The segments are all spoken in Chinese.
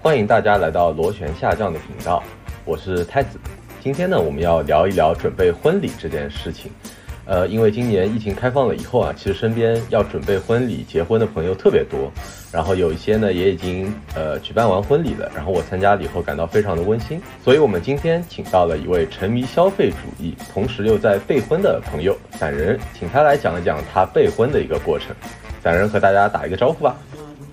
欢迎大家来到螺旋下降的频道，我是太子。今天呢，我们要聊一聊准备婚礼这件事情。呃，因为今年疫情开放了以后啊，其实身边要准备婚礼、结婚的朋友特别多，然后有一些呢也已经呃举办完婚礼了，然后我参加了以后感到非常的温馨，所以我们今天请到了一位沉迷消费主义，同时又在备婚的朋友散人，请他来讲一讲他备婚的一个过程。散人和大家打一个招呼吧。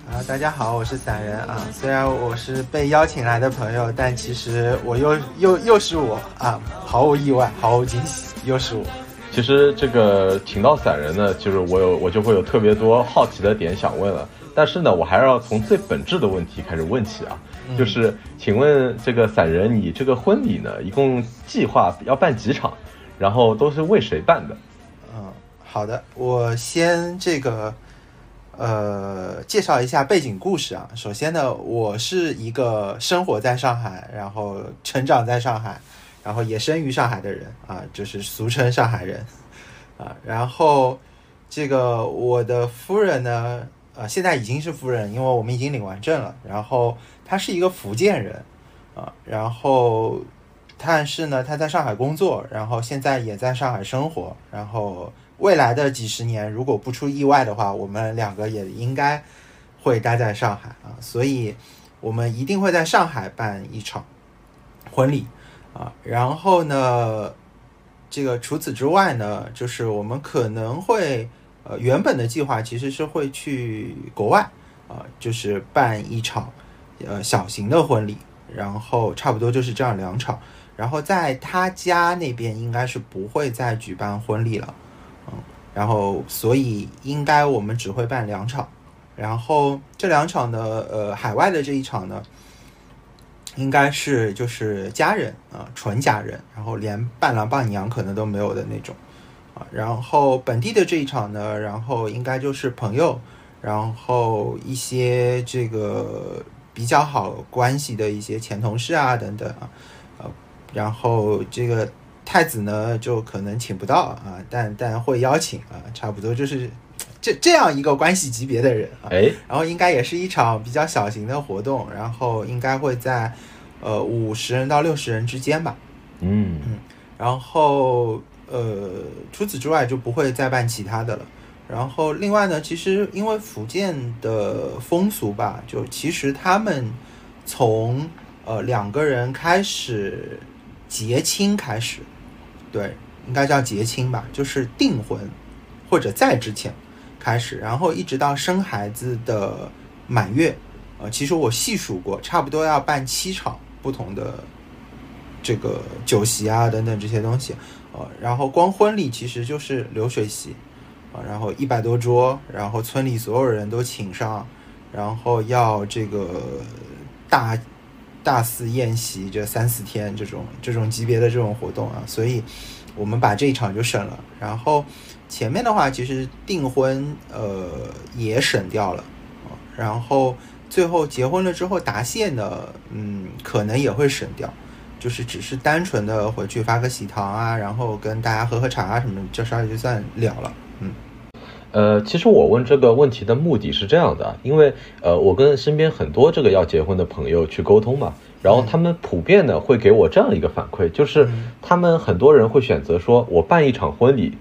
啊，大家好，我是散人啊。虽然我是被邀请来的朋友，但其实我又又又是我啊，毫无意外，毫无惊喜，又是我。其实这个请到散人呢，就是我有我就会有特别多好奇的点想问了。但是呢，我还是要从最本质的问题开始问起啊，就是请问这个散人，你这个婚礼呢，一共计划要办几场？然后都是为谁办的？嗯，好的，我先这个呃介绍一下背景故事啊。首先呢，我是一个生活在上海，然后成长在上海。然后也生于上海的人啊，就是俗称上海人 啊。然后这个我的夫人呢，呃，现在已经是夫人，因为我们已经领完证了。然后她是一个福建人啊，然后但是呢，她在上海工作，然后现在也在上海生活。然后未来的几十年，如果不出意外的话，我们两个也应该会待在上海啊，所以我们一定会在上海办一场婚礼。啊，然后呢，这个除此之外呢，就是我们可能会，呃，原本的计划其实是会去国外，啊，就是办一场，呃，小型的婚礼，然后差不多就是这样两场，然后在他家那边应该是不会再举办婚礼了，嗯，然后所以应该我们只会办两场，然后这两场呢，呃，海外的这一场呢。应该是就是家人啊，纯家人，然后连伴郎伴娘可能都没有的那种啊。然后本地的这一场呢，然后应该就是朋友，然后一些这个比较好关系的一些前同事啊等等啊，呃，然后这个太子呢就可能请不到啊，但但会邀请啊，差不多就是。这这样一个关系级别的人啊，哎，然后应该也是一场比较小型的活动，然后应该会在呃五十人到六十人之间吧，嗯嗯，然后呃除此之外就不会再办其他的了。然后另外呢，其实因为福建的风俗吧，就其实他们从呃两个人开始结亲开始，对，应该叫结亲吧，就是订婚或者在之前。开始，然后一直到生孩子的满月，呃，其实我细数过，差不多要办七场不同的这个酒席啊等等这些东西，呃，然后光婚礼其实就是流水席，啊，然后一百多桌，然后村里所有人都请上，然后要这个大大肆宴席这三四天这种这种级别的这种活动啊，所以我们把这一场就省了，然后。前面的话，其实订婚呃也省掉了，然后最后结婚了之后答谢呢，嗯，可能也会省掉，就是只是单纯的回去发个喜糖啊，然后跟大家喝喝茶啊什么，这事儿就算了了，嗯。呃，其实我问这个问题的目的是这样的，因为呃，我跟身边很多这个要结婚的朋友去沟通嘛，然后他们普遍的会给我这样一个反馈，就是他们很多人会选择说，我办一场婚礼。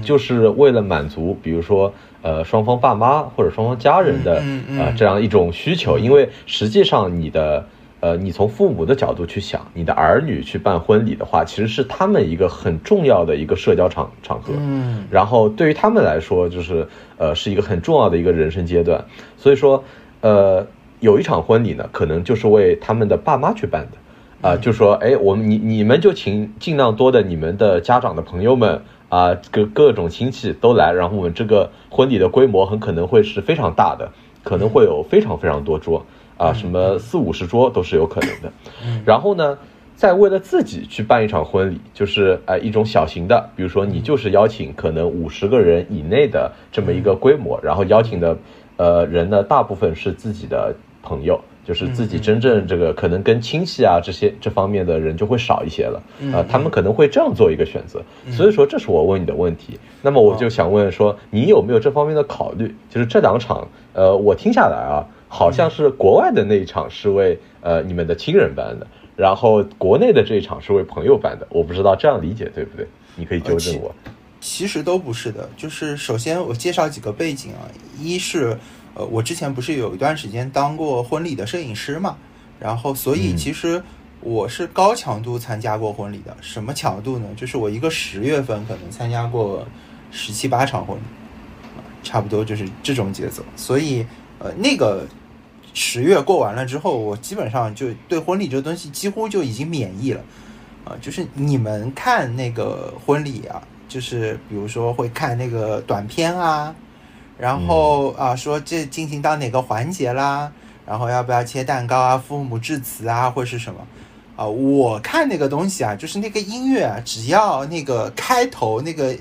就是为了满足，比如说，呃，双方爸妈或者双方家人的啊这样一种需求，因为实际上你的，呃，你从父母的角度去想，你的儿女去办婚礼的话，其实是他们一个很重要的一个社交场场合，嗯，然后对于他们来说，就是呃，是一个很重要的一个人生阶段，所以说，呃，有一场婚礼呢，可能就是为他们的爸妈去办的，啊，就说，哎，我们你你们就请尽量多的你们的家长的朋友们。啊，各各种亲戚都来，然后我们这个婚礼的规模很可能会是非常大的，可能会有非常非常多桌啊，什么四五十桌都是有可能的。然后呢，再为了自己去办一场婚礼，就是呃一种小型的，比如说你就是邀请可能五十个人以内的这么一个规模，然后邀请的呃人呢，大部分是自己的朋友。就是自己真正这个可能跟亲戚啊这些这方面的人就会少一些了啊，他们可能会这样做一个选择，所以说这是我问你的问题。那么我就想问说，你有没有这方面的考虑？就是这两场，呃，我听下来啊，好像是国外的那一场是为呃你们的亲人办的，然后国内的这一场是为朋友办的，我不知道这样理解对不对？你可以纠正我。其实都不是的，就是首先我介绍几个背景啊，一是呃我之前不是有一段时间当过婚礼的摄影师嘛，然后所以其实我是高强度参加过婚礼的，什么强度呢？就是我一个十月份可能参加过十七八场婚礼，啊，差不多就是这种节奏。所以呃那个十月过完了之后，我基本上就对婚礼这个东西几乎就已经免疫了，啊，就是你们看那个婚礼啊。就是比如说会看那个短片啊，然后啊说这进行到哪个环节啦，然后要不要切蛋糕啊，父母致辞啊，或是什么啊？我看那个东西啊，就是那个音乐啊，只要那个开头那个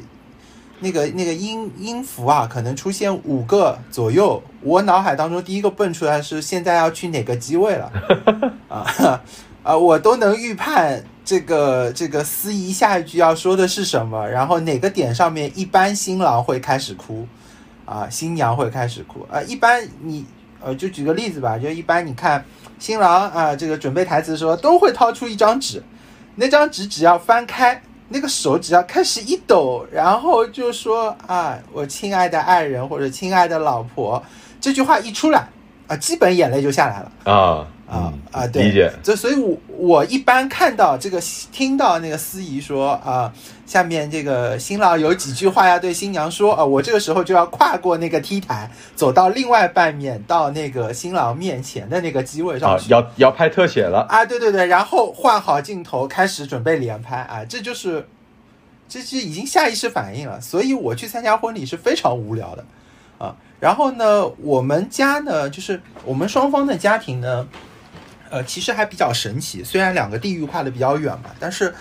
那个那个音音符啊，可能出现五个左右，我脑海当中第一个蹦出来是现在要去哪个机位了 啊 啊，我都能预判。这个这个司仪下一句要说的是什么？然后哪个点上面一般新郎会开始哭，啊，新娘会开始哭啊？一般你呃，就举个例子吧，就一般你看新郎啊，这个准备台词的时候都会掏出一张纸，那张纸只要翻开，那个手只要开始一抖，然后就说啊，我亲爱的爱人或者亲爱的老婆，这句话一出来啊，基本眼泪就下来了啊。啊啊，对，理解。这所以，我我一般看到这个，听到那个司仪说啊，下面这个新郎有几句话要对新娘说啊，我这个时候就要跨过那个 T 台，走到另外半面，到那个新郎面前的那个机位上去，要要拍特写了啊！对对对，然后换好镜头，开始准备连拍啊！这就是，这是已经下意识反应了。所以我去参加婚礼是非常无聊的啊。然后呢，我们家呢，就是我们双方的家庭呢。呃，其实还比较神奇，虽然两个地域跨的比较远嘛，但是，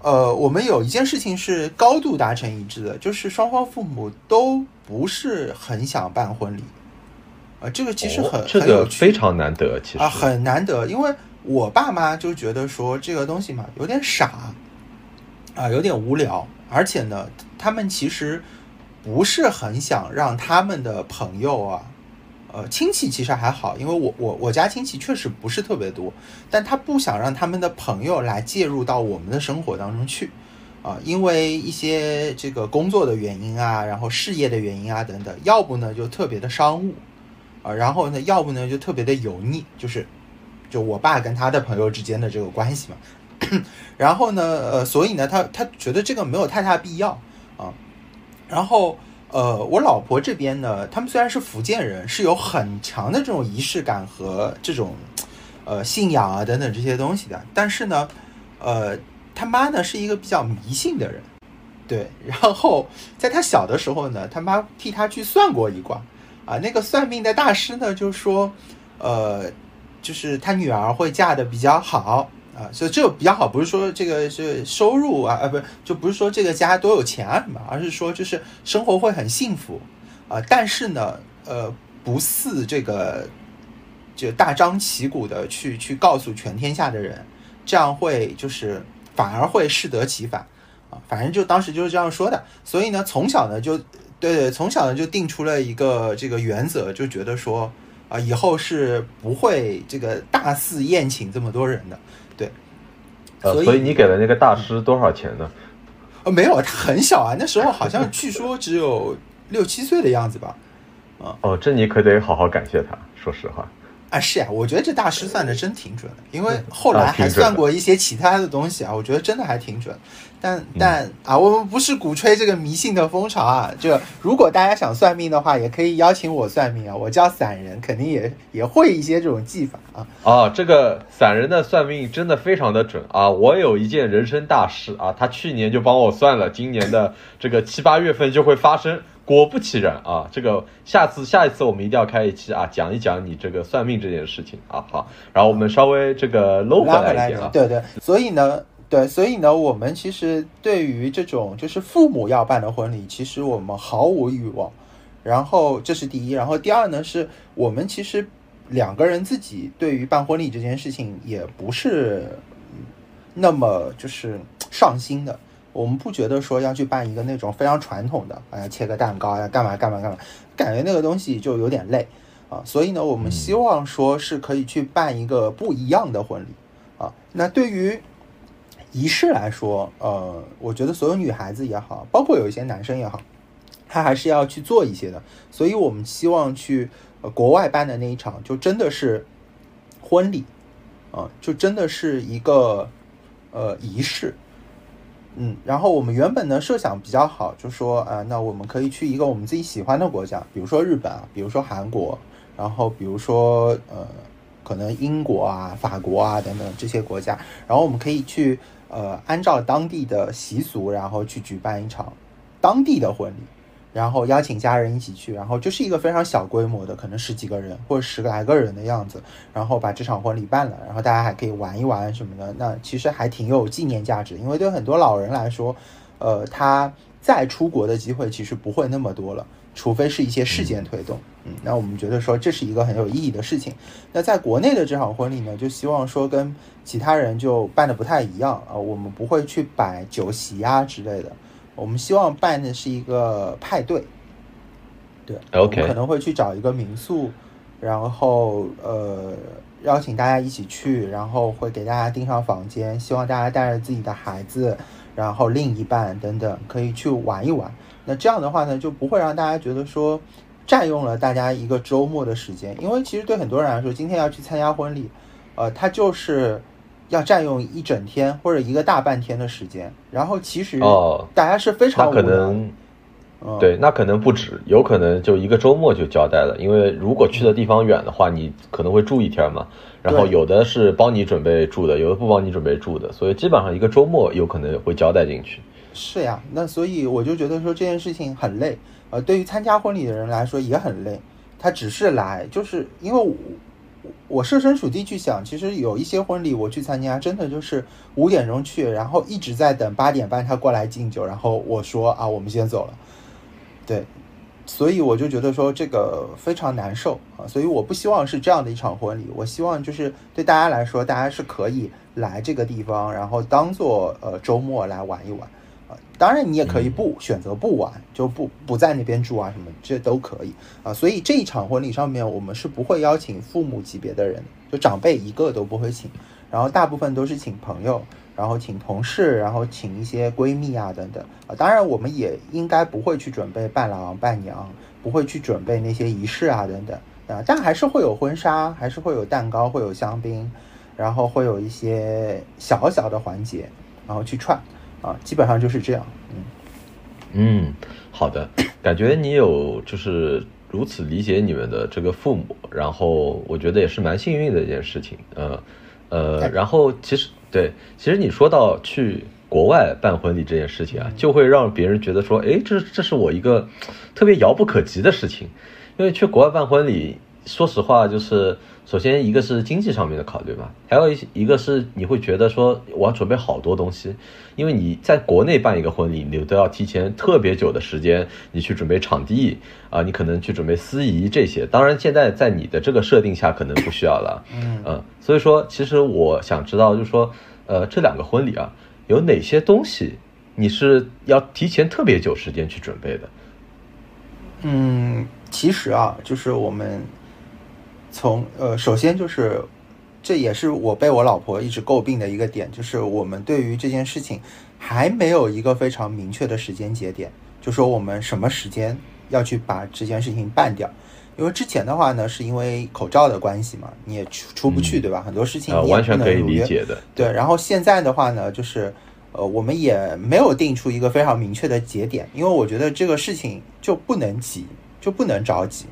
呃，我们有一件事情是高度达成一致的，就是双方父母都不是很想办婚礼，啊，这个其实很这个非常难得，其实啊很难得，因为我爸妈就觉得说这个东西嘛有点傻，啊有点无聊，而且呢，他们其实不是很想让他们的朋友啊。呃，亲戚其实还好，因为我我我家亲戚确实不是特别多，但他不想让他们的朋友来介入到我们的生活当中去，啊，因为一些这个工作的原因啊，然后事业的原因啊等等，要不呢就特别的商务，啊，然后呢要不呢就特别的油腻，就是就我爸跟他的朋友之间的这个关系嘛，然后呢，呃，所以呢，他他觉得这个没有太大必要啊，然后。呃，我老婆这边呢，他们虽然是福建人，是有很强的这种仪式感和这种，呃，信仰啊等等这些东西的。但是呢，呃，他妈呢是一个比较迷信的人，对。然后在他小的时候呢，他妈替他去算过一卦，啊，那个算命的大师呢就说，呃，就是他女儿会嫁的比较好。啊，所以这个比较好，不是说这个是收入啊，啊，不是，就不是说这个家多有钱啊什么，而是说就是生活会很幸福啊。但是呢，呃，不似这个就大张旗鼓的去去告诉全天下的人，这样会就是反而会适得其反啊。反正就当时就是这样说的。所以呢，从小呢就对对，从小呢就定出了一个这个原则，就觉得说啊，以后是不会这个大肆宴请这么多人的。呃，所以你给了那个大师多少钱呢？呃，没有，他很小啊，那时候好像据说只有六七岁的样子吧。啊，哦，这你可得好好感谢他，说实话。啊，是呀，我觉得这大师算的真挺准的，因为后来还算过一些其他的东西啊，我觉得真的还挺准。但但啊，我们不是鼓吹这个迷信的风潮啊。就如果大家想算命的话，也可以邀请我算命啊。我叫散人，肯定也也会一些这种技法啊。啊，这个散人的算命真的非常的准啊！我有一件人生大事啊，他去年就帮我算了，今年的这个七八月份就会发生。果不其然啊，这个下次下一次我们一定要开一期啊，讲一讲你这个算命这件事情啊。好，然后我们稍微这个搂回来一点啊。对对，所以呢，对，所以呢，我们其实对于这种就是父母要办的婚礼，其实我们毫无欲望。然后这是第一，然后第二呢，是我们其实两个人自己对于办婚礼这件事情也不是那么就是上心的。我们不觉得说要去办一个那种非常传统的，哎呀，切个蛋糕呀，干嘛干嘛干嘛，感觉那个东西就有点累，啊，所以呢，我们希望说是可以去办一个不一样的婚礼啊。那对于仪式来说，呃，我觉得所有女孩子也好，包括有一些男生也好，他还是要去做一些的。所以我们希望去呃国外办的那一场，就真的是婚礼啊，就真的是一个呃仪式。嗯，然后我们原本呢设想比较好，就说呃，那我们可以去一个我们自己喜欢的国家，比如说日本啊，比如说韩国，然后比如说呃，可能英国啊、法国啊等等这些国家，然后我们可以去。呃，按照当地的习俗，然后去举办一场当地的婚礼，然后邀请家人一起去，然后就是一个非常小规模的，可能十几个人或者十来个人的样子，然后把这场婚礼办了，然后大家还可以玩一玩什么的，那其实还挺有纪念价值，因为对很多老人来说，呃，他再出国的机会其实不会那么多了。除非是一些事件推动，嗯，那我们觉得说这是一个很有意义的事情。那在国内的这场婚礼呢，就希望说跟其他人就办的不太一样啊，我们不会去摆酒席啊之类的，我们希望办的是一个派对，对，OK，可能会去找一个民宿，然后呃邀请大家一起去，然后会给大家订上房间，希望大家带着自己的孩子，然后另一半等等可以去玩一玩。那这样的话呢，就不会让大家觉得说占用了大家一个周末的时间，因为其实对很多人来说，今天要去参加婚礼，呃，他就是要占用一整天或者一个大半天的时间。然后其实哦，大家是非常可能，对，那可能不止，有可能就一个周末就交代了。因为如果去的地方远的话，你可能会住一天嘛。然后有的是帮你准备住的，有的不帮你准备住的，所以基本上一个周末有可能会交代进去。是呀，那所以我就觉得说这件事情很累，呃，对于参加婚礼的人来说也很累。他只是来，就是因为我设身处地去想，其实有一些婚礼我去参加，真的就是五点钟去，然后一直在等八点半他过来敬酒，然后我说啊，我们先走了。对，所以我就觉得说这个非常难受啊，所以我不希望是这样的一场婚礼，我希望就是对大家来说，大家是可以来这个地方，然后当做呃周末来玩一玩。当然，你也可以不选择不玩，就不不在那边住啊，什么这都可以啊。所以这一场婚礼上面，我们是不会邀请父母级别的人，就长辈一个都不会请，然后大部分都是请朋友，然后请同事，然后请一些闺蜜啊等等啊。当然，我们也应该不会去准备伴郎伴娘，不会去准备那些仪式啊等等啊，但还是会有婚纱，还是会有蛋糕，会有香槟，然后会有一些小小的环节，然后去串。啊，基本上就是这样。嗯嗯，好的，感觉你有就是如此理解你们的这个父母，然后我觉得也是蛮幸运的一件事情。呃呃，然后其实对，其实你说到去国外办婚礼这件事情啊，就会让别人觉得说，哎，这这是我一个特别遥不可及的事情，因为去国外办婚礼，说实话就是。首先，一个是经济上面的考虑嘛，还有一一个是你会觉得说我要准备好多东西，因为你在国内办一个婚礼，你都要提前特别久的时间，你去准备场地啊，你可能去准备司仪这些。当然，现在在你的这个设定下，可能不需要了。嗯所以说，其实我想知道，就是说，呃，这两个婚礼啊，有哪些东西你是要提前特别久时间去准备的？嗯，其实啊，就是我们。从呃，首先就是，这也是我被我老婆一直诟病的一个点，就是我们对于这件事情还没有一个非常明确的时间节点，就说我们什么时间要去把这件事情办掉。因为之前的话呢，是因为口罩的关系嘛，你也出出不去，对吧？很多事情你完全可以理解的。对，然后现在的话呢，就是呃，我们也没有定出一个非常明确的节点，因为我觉得这个事情就不能急，就不能着急。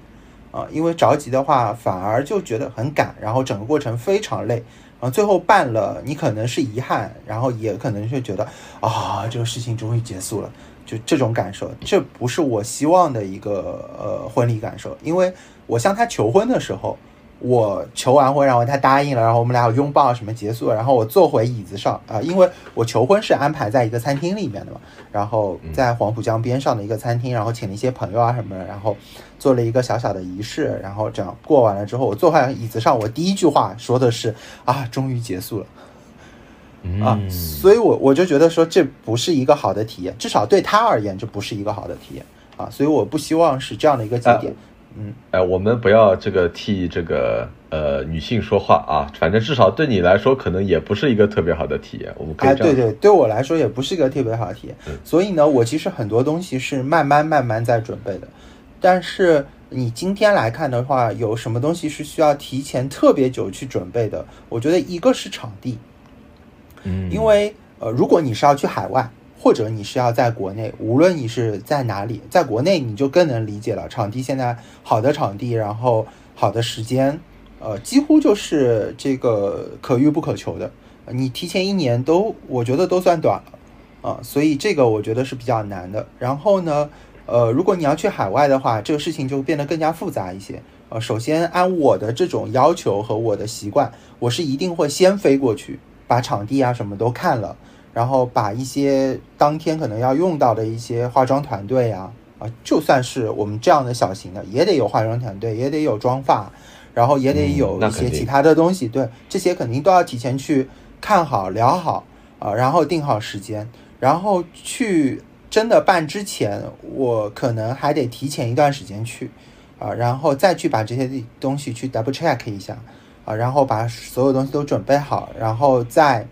啊，因为着急的话，反而就觉得很赶，然后整个过程非常累，然后最后办了，你可能是遗憾，然后也可能是觉得啊，这个事情终于结束了，就这种感受，这不是我希望的一个呃婚礼感受，因为我向他求婚的时候。我求完婚，然后他答应了，然后我们俩拥抱什么结束了，然后我坐回椅子上啊，因为我求婚是安排在一个餐厅里面的嘛，然后在黄浦江边上的一个餐厅，然后请了一些朋友啊什么的，然后做了一个小小的仪式，然后这样过完了之后，我坐回椅子上，我第一句话说的是啊，终于结束了，啊，所以我我就觉得说这不是一个好的体验，至少对他而言这不是一个好的体验啊，所以我不希望是这样的一个节点。嗯，哎，我们不要这个替这个呃女性说话啊，反正至少对你来说，可能也不是一个特别好的体验。我们可以哎，对对，对我来说也不是一个特别好的体验。嗯所以呢，我其实很多东西是慢慢慢慢在准备的。但是你今天来看的话，有什么东西是需要提前特别久去准备的？我觉得一个是场地，嗯，因为呃，如果你是要去海外，或者你是要在国内，无论你是在哪里，在国内你就更能理解了。场地现在好的场地，然后好的时间，呃，几乎就是这个可遇不可求的。你提前一年都，我觉得都算短了啊、所以这个我觉得是比较难的。然后呢，呃，如果你要去海外的话，这个事情就变得更加复杂一些。呃，首先按我的这种要求和我的习惯，我是一定会先飞过去，把场地啊什么都看了，然后把一些当天可能要用到的一些化妆团队啊，啊，就算是我们这样的小型的，也得有化妆团队，也得有妆发，然后也得嗯有一些其他的东西，对，这些肯定都要提前去看好、聊好啊，然后定好时间，然后去真的办之前，我可能还得提前一段时间去啊，然后再去把这些东西去 double check 一下啊，然后把所有东西都准备好，然后再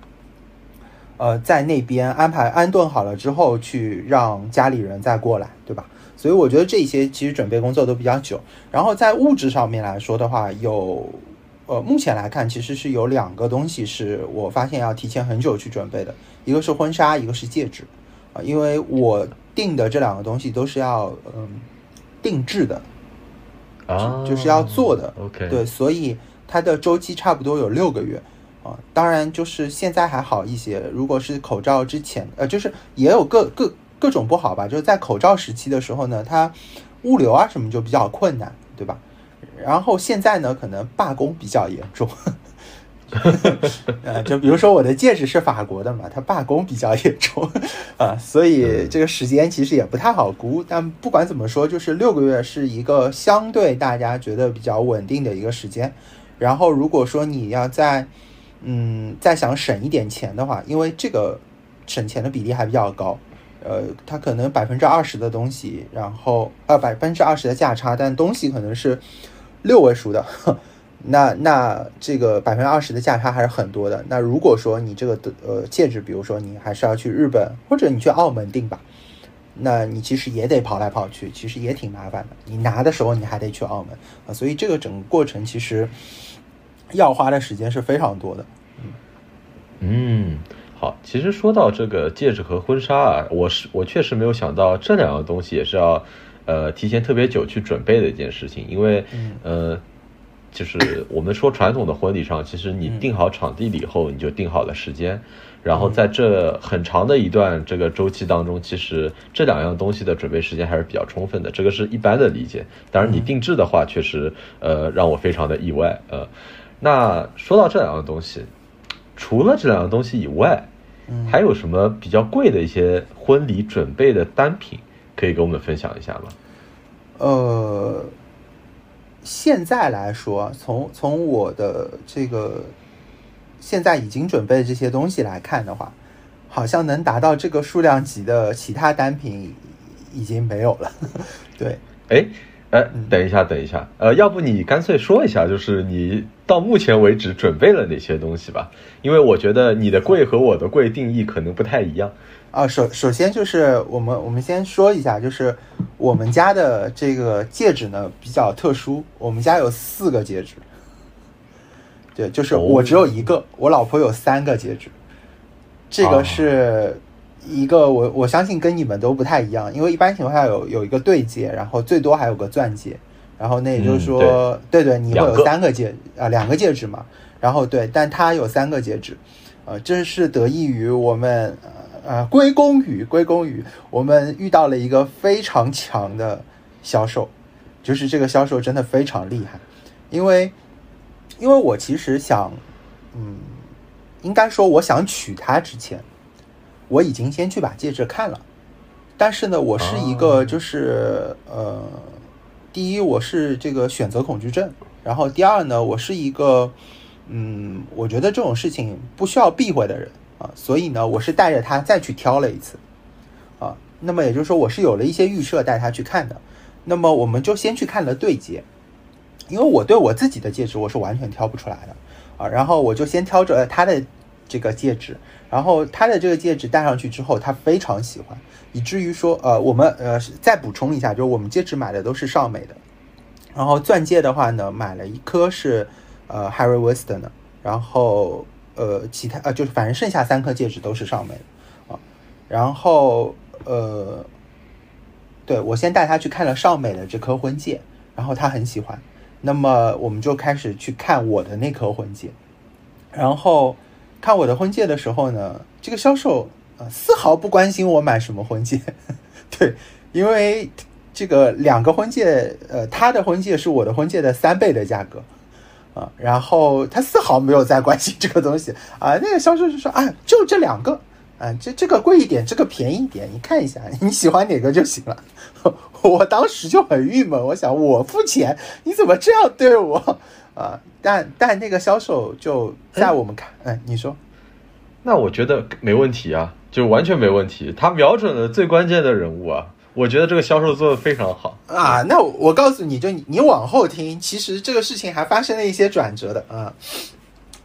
呃在那边安排安顿好了之后，去让家里人再过来，对吧？所以我觉得这些其实准备工作都比较久。然后在物质上面来说的话，有呃目前来看其实是有两个东西是我发现要提前很久去准备的，一个是婚纱，一个是戒指啊、因为我定的这两个东西都是要嗯定制的，啊，就是要做的 OK，对，所以它的周期差不多有六个月啊。当然，就是现在还好一些。如果是口罩之前，呃，就是也有各各各种不好吧。就是在口罩时期的时候呢，它物流啊什么就比较困难，对吧？然后现在呢，可能罢工比较严重。呃，就比如说我的戒指是法国的嘛，它罢工比较严重啊，所以这个时间其实也不太好估。但不管怎么说，就是六个月是一个相对大家觉得比较稳定的一个时间。然后如果说你要再嗯再想省一点钱的话，因为这个省钱的比例还比较高，呃，它可能百分之二十的东西，然后呃百分之二十的价差，但东西可能是六位数的。那那这个百分之二十的价差还是很多的。那如果说你这个的呃戒指，比如说你还是要去日本或者你去澳门订吧，那你其实也得跑来跑去，其实也挺麻烦的。你拿的时候你还得去澳门啊，所以这个整个过程其实要花的时间是非常多的。嗯，好，其实说到这个戒指和婚纱啊，我是我确实没有想到这两样东西也是要呃提前特别久去准备的一件事情，因为呃。就是我们说传统的婚礼上，其实你定好场地了以后，你就定好了时间，然后在这很长的一段这个周期当中，其实这两样东西的准备时间还是比较充分的，这个是一般的理解。当然，你定制的话，确实呃让我非常的意外。呃，那说到这两样东西，除了这两样东西以外，还有什么比较贵的一些婚礼准备的单品可以跟我们分享一下吗？呃，现在来说，从从我的这个现在已经准备的这些东西来看的话，好像能达到这个数量级的其他单品已经没有了。对，哎，哎，等一下，等一下，呃，要不你干脆说一下，就是你到目前为止准备了哪些东西吧？因为我觉得你的贵和我的贵定义可能不太一样。啊，首首先就是我们我们先说一下，就是我们家的这个戒指呢比较特殊，我们家有四个戒指。对，就是我只有一个，我老婆有三个戒指。这个是一个我我相信跟你们都不太一样，因为一般情况下有有一个对戒，然后最多还有个钻戒，然后那也就是说，对对，你会有三个戒啊两个戒指嘛，然后对，但他有三个戒指，呃，这是得益于我们。呃，归功于归功于我们遇到了一个非常强的销售，就是这个销售真的非常厉害，因为因为我其实想，嗯，应该说我想娶她之前，我已经先去把戒指看了，但是呢，我是一个就是、哦、呃，第一我是这个选择恐惧症，然后第二呢，我是一个嗯，我觉得这种事情不需要避讳的人。啊，所以呢，我是带着他再去挑了一次，啊，那么也就是说，我是有了一些预设带他去看的。那么我们就先去看了对接，因为我对我自己的戒指我是完全挑不出来的啊，然后我就先挑着他的这个戒指，然后他的这个戒指戴上去之后，他非常喜欢，以至于说呃，我们呃再补充一下，就是我们戒指买的都是尚美的，然后钻戒的话呢，买了一颗是呃 Harry Weston 的，然后呃其他呃就是反正剩下三颗戒指都是尚美的啊，然后呃。对我先带他去看了尚美的这颗婚戒，然后他很喜欢，那么我们就开始去看我的那颗婚戒，然后看我的婚戒的时候呢，这个销售呃丝毫不关心我买什么婚戒，对，因为这个两个婚戒，呃，他的婚戒是我的婚戒的三倍的价格啊，然后他丝毫没有在关心这个东西 啊，那个销售就说啊，就这两个。啊，这这个贵一点，这个便宜一点，你看一下，你喜欢哪个就行了。我当时就很郁闷，我想我付钱，你怎么这样对我啊？但但那个销售就在我们看，哎，你说，那我觉得没问题啊，就完全没问题，他瞄准了最关键的人物啊，我觉得这个销售做的非常好啊。那我告诉你就你往后听，其实这个事情还发生了一些转折的啊。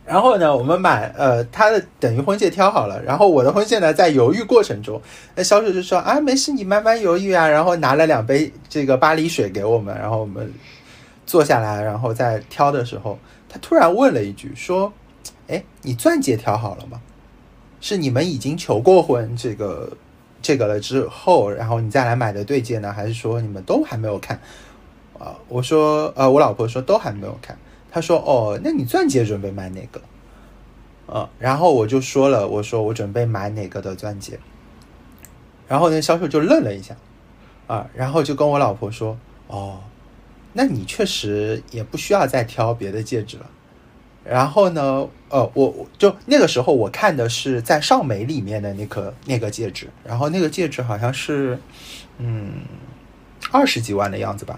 然后呢，我们买呃他的等于婚戒挑好了，然后我的婚戒呢在犹豫过程中，那销售就说啊没事，你慢慢犹豫啊，然后拿了两杯这个巴黎水给我们，然后我们坐下来，然后在挑的时候，他突然问了一句说，哎，你钻戒挑好了吗？是你们已经求过婚这个这个了之后，然后你再来买的对戒呢，还是说你们都还没有看？啊，我说呃我老婆说都还没有看。他说：“哦，那你钻戒准备买哪个？”嗯，然后我就说了，我说我准备买哪个的钻戒。然后那销售就愣了一下，啊，然后就跟我老婆说：“哦，那你确实也不需要再挑别的戒指了。”然后呢，呃，我就那个时候我看的是在尚美里面的那颗那个戒指，然后那个戒指好像是嗯二十几万的样子吧。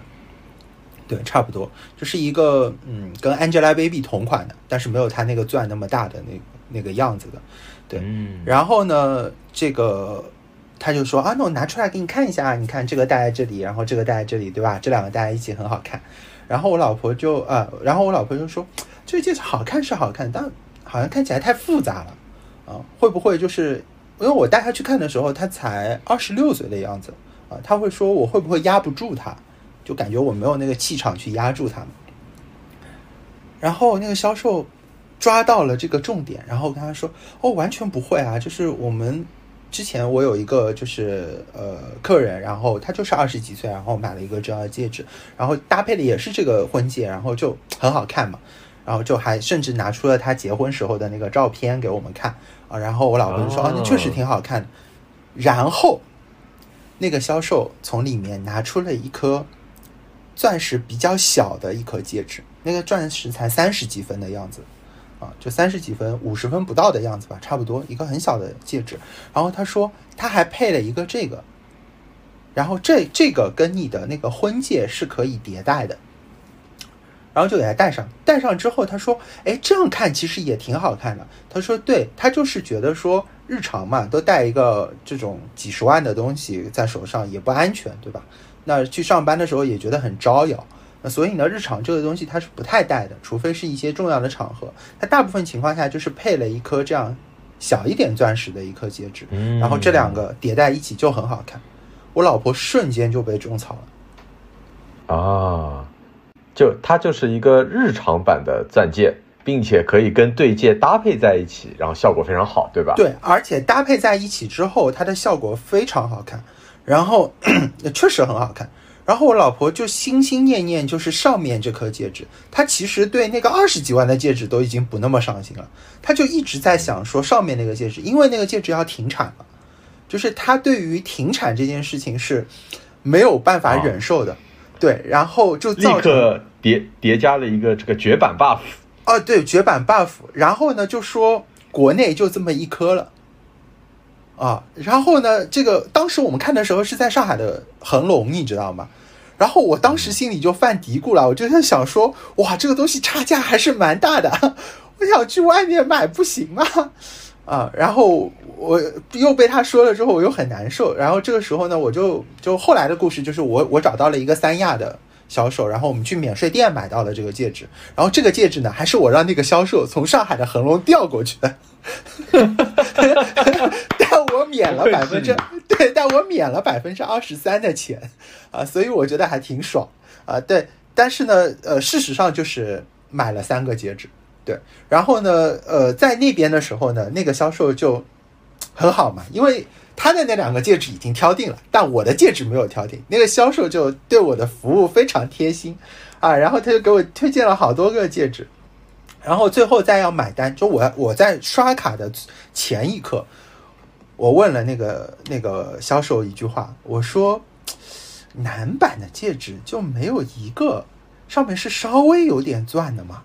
对，差不多就是一个嗯，跟 Angelababy 同款的，但是没有它那个钻那么大的那那个样子的。对，然后呢，这个他就说啊，那我拿出来给你看一下，你看这个戴在这里，然后这个戴在这里，对吧？这两个戴在一起很好看。然后我老婆就啊，然后我老婆就说，这个戒指好看是好看，但好像看起来太复杂了啊，会不会就是因为我带他去看的时候，他才二十六岁的样子啊，他会说我会不会压不住他？就感觉我没有那个气场去压住他们，然后那个销售抓到了这个重点，然后跟他说：“哦，完全不会啊，就是我们之前我有一个就是呃客人，然后他就是二十几岁，然后买了一个这样的戒指，然后搭配的也是这个婚戒，然后就很好看嘛，然后就还甚至拿出了他结婚时候的那个照片给我们看。啊，然后我老公说：啊，那确实挺好看。然后那个销售从里面拿出了一颗。钻石比较小的一颗戒指，那个钻石才三十几分的样子，啊，就三十几分，五十分不到的样子吧，差不多一个很小的戒指。然后他说他还配了一个这个，然后这这个跟你的那个婚戒是可以叠戴的，然后就给他戴上。戴上之后他说，哎，这样看其实也挺好看的。他说，对他就是觉得说日常嘛，都带一个这种几十万的东西在手上也不安全，对吧？那去上班的时候也觉得很招摇，那所以呢，日常这个东西它是不太戴的，除非是一些重要的场合。它大部分情况下就是配了一颗这样小一点钻石的一颗戒指，然后这两个叠在一起就很好看。我老婆瞬间就被种草了，啊，就它就是一个日常版的钻戒，并且可以跟对戒搭配在一起，然后效果非常好，对吧？对，而且搭配在一起之后，它的效果非常好看。然后 确实很好看，然后我老婆就心心念念就是上面这颗戒指，她其实对那个二十几万的戒指都已经不那么上心了，她就一直在想说上面那个戒指，因为那个戒指要停产了，就是她对于停产这件事情是没有办法忍受的，对，然后就立刻叠叠加了一个这个绝版 buff，哦，对，绝版 buff，然后呢就说国内就这么一颗了。啊，然后呢？这个当时我们看的时候是在上海的恒隆，你知道吗？然后我当时心里就犯嘀咕了，我就在想说，哇，这个东西差价还是蛮大的，我想去外面买不行吗？啊，然后我又被他说了之后，我又很难受。然后这个时候呢，我就就后来的故事就是我我找到了一个三亚的销售，然后我们去免税店买到了这个戒指。然后这个戒指呢，还是我让那个销售从上海的恒隆调过去的，但我免了百分之 对，但我免了百分之二十三的钱啊，所以我觉得还挺爽啊。对，但是呢，呃，事实上就是买了三个戒指。对，然后呢，呃，在那边的时候呢，那个销售就很好嘛，因为他的那两个戒指已经挑定了，但我的戒指没有挑定。那个销售就对我的服务非常贴心啊，然后他就给我推荐了好多个戒指，然后最后再要买单，就我我在刷卡的前一刻，我问了那个那个销售一句话，我说男版的戒指就没有一个上面是稍微有点钻的吗？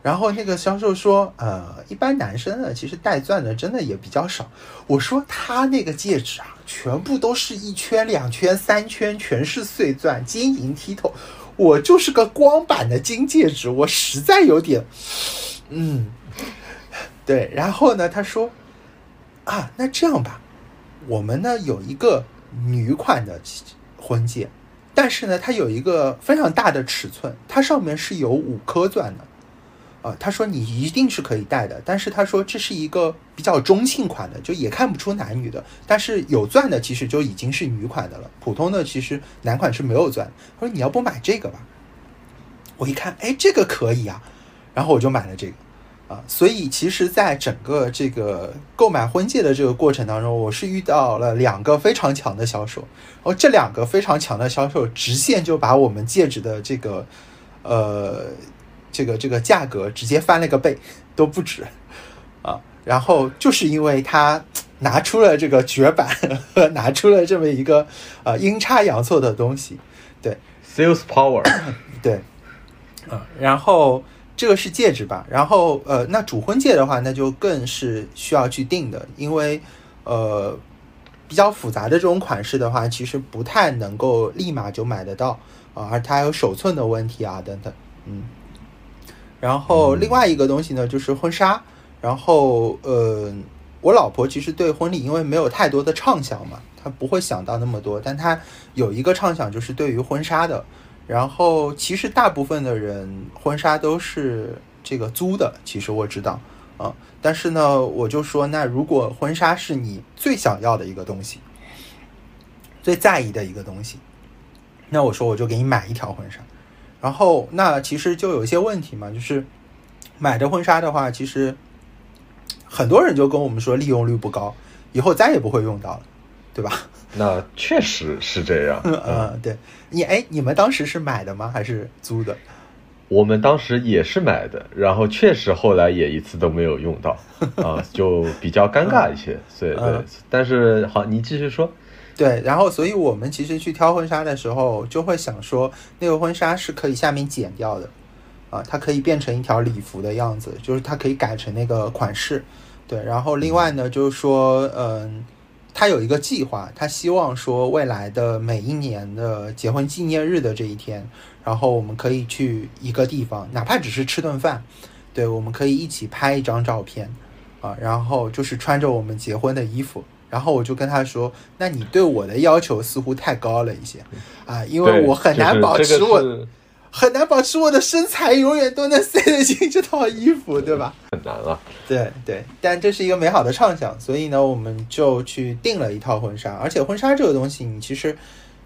然后那个销售说：“呃，一般男生呢，其实戴钻的真的也比较少。”我说：“他那个戒指啊，全部都是一圈、两圈、三圈，全是碎钻，晶莹剔透。我就是个光板的金戒指，我实在有点……嗯，对。然后呢，他说：‘啊，那这样吧，我们呢有一个女款的婚戒，但是呢，它有一个非常大的尺寸，它上面是有五颗钻的。’”啊，他说你一定是可以戴的，但是他说这是一个比较中性款的，就也看不出男女的，但是有钻的其实就已经是女款的了，普通的其实男款是没有钻。他说你要不买这个吧？我一看，哎，这个可以啊，然后我就买了这个啊。所以其实，在整个这个购买婚戒的这个过程当中，我是遇到了两个非常强的销售，然后这两个非常强的销售直线就把我们戒指的这个呃。这个这个价格直接翻了个倍都不止啊！然后就是因为他拿出了这个绝版，拿出了这么一个呃阴差阳错的东西，对，sales power，对，嗯，然后这个是戒指吧？然后呃，那主婚戒的话，那就更是需要去定的，因为呃比较复杂的这种款式的话，其实不太能够立马就买得到啊，而它还有手寸的问题啊等等，嗯。然后另外一个东西呢，就是婚纱。然后，呃，我老婆其实对婚礼因为没有太多的畅想嘛，她不会想到那么多。但她有一个畅想，就是对于婚纱的。然后，其实大部分的人婚纱都是这个租的。其实我知道啊，但是呢，我就说，那如果婚纱是你最想要的一个东西，最在意的一个东西，那我说我就给你买一条婚纱。然后那其实就有一些问题嘛，就是买的婚纱的话，其实很多人就跟我们说利用率不高，以后再也不会用到了，对吧？那确实是这样。嗯嗯，对你哎，你们当时是买的吗？还是租的？我们当时也是买的，然后确实后来也一次都没有用到 啊，就比较尴尬一些。对对，但是好，你继续说。对，然后所以我们其实去挑婚纱的时候，就会想说，那个婚纱是可以下面剪掉的，啊，它可以变成一条礼服的样子，就是它可以改成那个款式。对，然后另外呢，就是说，嗯，他有一个计划，他希望说未来的每一年的结婚纪念日的这一天，然后我们可以去一个地方，哪怕只是吃顿饭，对，我们可以一起拍一张照片，啊，然后就是穿着我们结婚的衣服。然后我就跟他说：“那你对我的要求似乎太高了一些，啊，因为我很难保持我很难保持我的身材永远都能塞得进这套衣服，对吧？很难了。对对，但这是一个美好的畅想，所以呢，我们就去订了一套婚纱。而且婚纱这个东西，你其实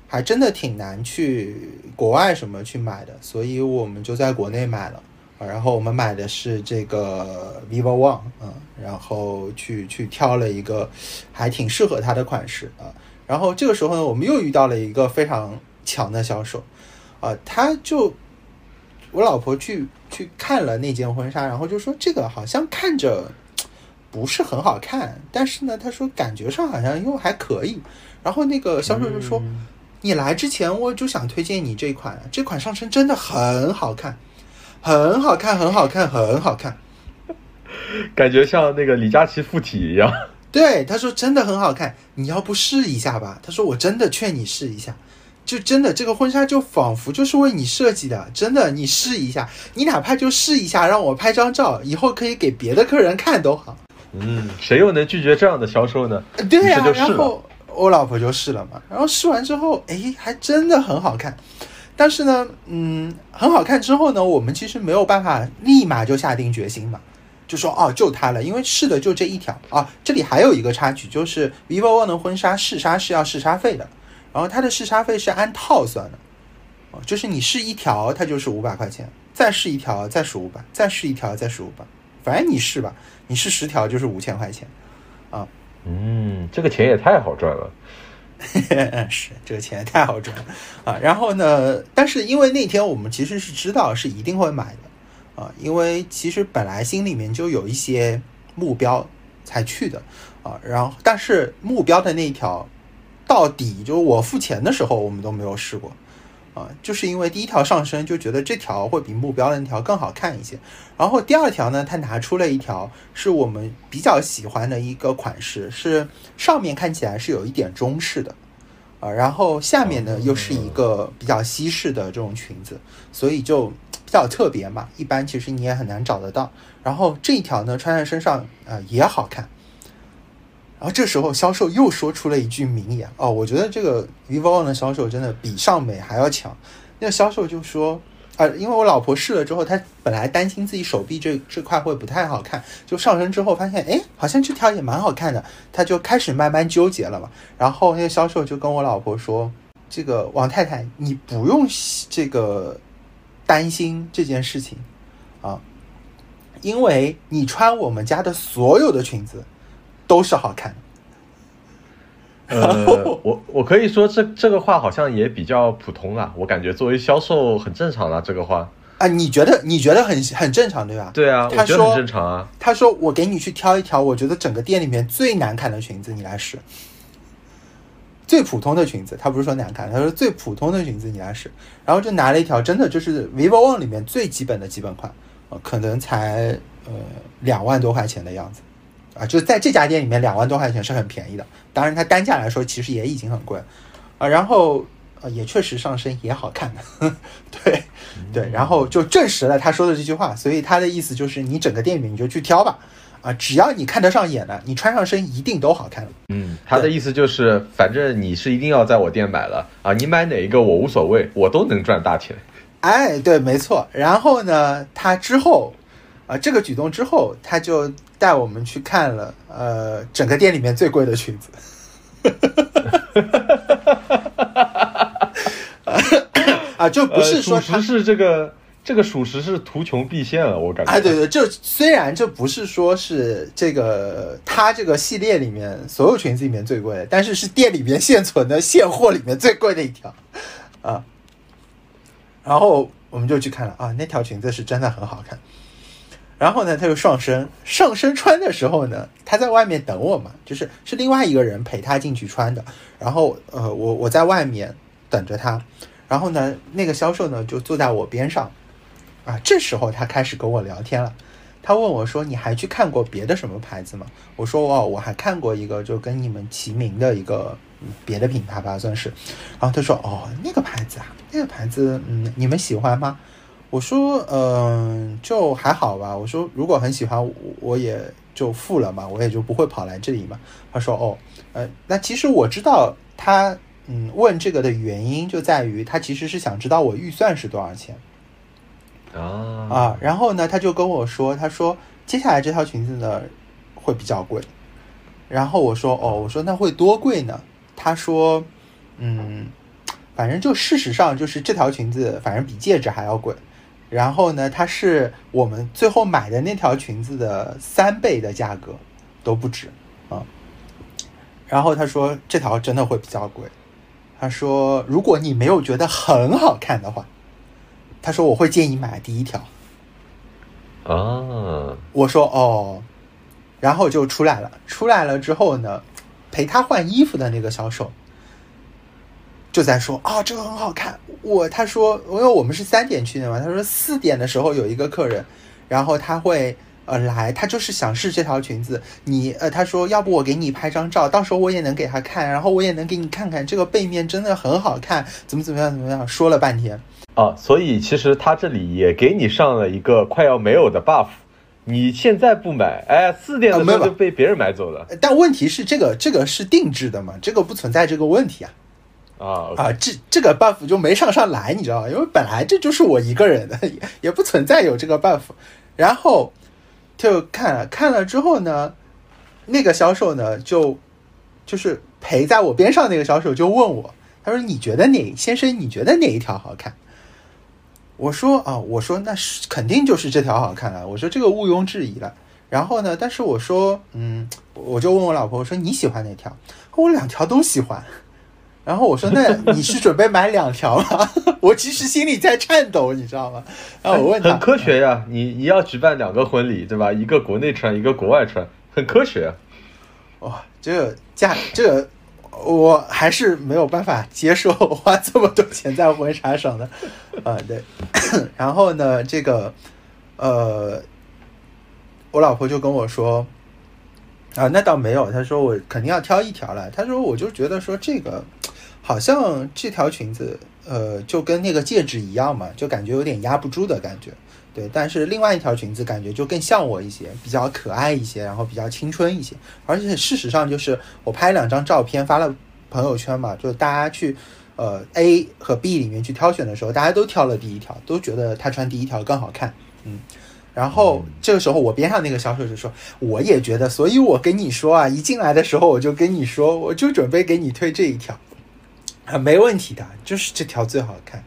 还真的挺难去国外什么去买的，所以我们就在国内买了。”然后我们买的是这个 vivo one，嗯，然后去去挑了一个还挺适合它的款式啊。然后这个时候呢，我们又遇到了一个非常强的销售，啊，他就我老婆去去看了那件婚纱，然后就说这个好像看着不是很好看，但是呢，他说感觉上好像又还可以。然后那个销售就说，你来之前我就想推荐你这款，这款上身真的很好看。很好看，很好看，很好看，感觉像那个李佳琦附体一样。对，他说真的很好看，你要不试一下吧？他说我真的劝你试一下，就真的这个婚纱就仿佛就是为你设计的，真的，你试一下，你哪怕就试一下，让我拍张照，以后可以给别的客人看都好。嗯，谁又能拒绝这样的销售呢？对呀、然后我老婆就试了嘛，然后试完之后，哎，还真的很好看。但是呢，嗯，很好看之后呢，我们其实没有办法立马就下定决心嘛，就说哦，就它了，因为试的就这一条啊。这里还有一个插曲，就是 vivo One 的婚纱试纱是要试纱费的，然后它的试纱费是按套算的，哦，就是你试一条它就是五百块钱，再试一条再是五百，再试一条再是五百，反正你试吧，你试十条就是五千块钱啊。嗯，这个钱也太好赚了。是这个钱太好赚啊！然后呢，但是因为那天我们其实是知道是一定会买的啊，因为其实本来心里面就有一些目标才去的啊，然后但是目标的那条到底就是我付钱的时候我们都没有试过啊，就是因为第一条上身就觉得这条会比目标的那条更好看一些，然后第二条呢，他拿出了一条是我们比较喜欢的一个款式，是上面看起来是有一点中式的，啊，然后下面呢又是一个比较西式的这种裙子，所以就比较特别嘛，一般其实你也很难找得到。然后这一条呢穿在身上，呃也好看。然后这时候销售又说出了一句名言哦，我觉得这个 vivo 的销售真的比尚美还要强。那个销售就说，啊，因为我老婆试了之后，她本来担心自己手臂这这块会不太好看，就上身之后发现，哎，好像这条也蛮好看的，她就开始慢慢纠结了嘛。然后那个销售就跟我老婆说，这个王太太，你不用这个担心这件事情啊，因为你穿我们家的所有的裙子都是好看。呃，我我可以说这这个话好像也比较普通啊，我感觉作为销售很正常啊，这个话。啊，你觉得你觉得很很正常对吧？对啊，他说我觉得很正常啊。他说我给你去挑一条，我觉得整个店里面最难看的裙子，你来试。最普通的裙子，他不是说难看，他说最普通的裙子你来试，然后就拿了一条真的就是 vivo One 里面最基本的基本款，呃，可能才呃两万多块钱的样子，啊，就在这家店里面两万多块钱是很便宜的，当然它单价来说其实也已经很贵，啊，然后呃也确实上身也好看的，对对，然后就证实了他说的这句话，所以他的意思就是你整个店里面你就去挑吧，啊，只要你看得上眼的，你穿上身一定都好看。嗯，他的意思就是，反正你是一定要在我店买了啊，你买哪一个我无所谓，我都能赚大钱。哎，对，没错。然后呢，他之后，啊、这个举动之后，他就带我们去看了，呃，整个店里面最贵的裙子。啊，就不是说实是这个这个属实是图穷匕现了，我感觉。哎，对对，就虽然这不是说是这个它这个系列里面所有裙子里面最贵的，但是是店里面现存的现货里面最贵的一条啊。然后我们就去看了啊，那条裙子是真的很好看。然后呢，他就上身，上身穿的时候呢，他在外面等我嘛，就是是另外一个人陪他进去穿的。然后呃，我我在外面等着他，然后呢，那个销售呢就坐在我边上，啊，这时候他开始跟我聊天了。他问我说：“你还去看过别的什么牌子吗？”我说：“哦，我还看过一个就跟你们齐名的一个、别的品牌吧，算是。”然后他说：“哦，那个牌子啊，那个牌子，嗯，你们喜欢吗？”我说：“嗯、就还好吧。”我说：“如果很喜欢，我我也就付了嘛，我也就不会跑来这里嘛。”他说：“哦，呃，那其实我知道他嗯问这个的原因就在于他其实是想知道我预算是多少钱。”啊啊，然后呢，他就跟我说，他说接下来这条裙子呢会比较贵，然后我说哦，我说那会多贵呢？他说，嗯，反正就事实上就是这条裙子反正比戒指还要贵，然后呢，它是我们最后买的那条裙子的三倍的价格都不止啊。然后他说这条真的会比较贵，他说如果你没有觉得很好看的话。他说我会建议买第一条，啊，我说哦，然后就出来了。出来了之后呢，陪他换衣服的那个销售就在说啊、这个很好看。我他说，因为我们是三点去的嘛，他说四点的时候有一个客人，然后他会呃来，他就是想试这条裙子。你呃，他说要不我给你拍张照，到时候我也能给他看，然后我也能给你看看这个背面真的很好看，怎么怎么样怎么样，说了半天。啊，所以其实他这里也给你上了一个快要没有的 buff，你现在不买，哎，四点的时候就被别人买走了但问题是这个这个是定制的嘛，这个不存在这个问题啊。啊。啊，这这个 buff 就没上上来，你知道吗？因为本来这就是我一个人的，也也不存在有这个 buff。然后就看了看了之后呢，那个销售呢就就是陪在我边上那个销售就问我，他说：“你觉得哪先生？你觉得哪一条好看？”我说：“啊，我说那是肯定就是这条好看了。我说这个毋庸置疑了。然后呢，但是我说，嗯，我就问我老婆，我说你喜欢哪条？我两条都喜欢。然后我说：“那你是准备买两条吗？” 我其实心里在颤抖，你知道吗？然后我问他，很科学呀，你你要举办两个婚礼，对吧？一个国内穿，一个国外穿，很科学啊。哇，这个价，这个我还是没有办法接受花这么多钱在婚纱上的。啊、对。然后呢，这个呃，我老婆就跟我说。啊，那倒没有。她说我肯定要挑一条了。她说我就觉得说这个，好像这条裙子，呃，就跟那个戒指一样嘛，就感觉有点压不住的感觉。对，但是另外一条裙子感觉就更像我一些，比较可爱一些，然后比较青春一些。而且事实上就是我拍两张照片发了朋友圈嘛，就大家去呃 A 和 B 里面去挑选的时候，大家都挑了第一条，都觉得他穿第一条更好看。嗯。然后这个时候，我边上那个销售就说：“我也觉得，所以我跟你说啊，一进来的时候我就跟你说，我就准备给你推这一条，啊，没问题的，就是这条最好看。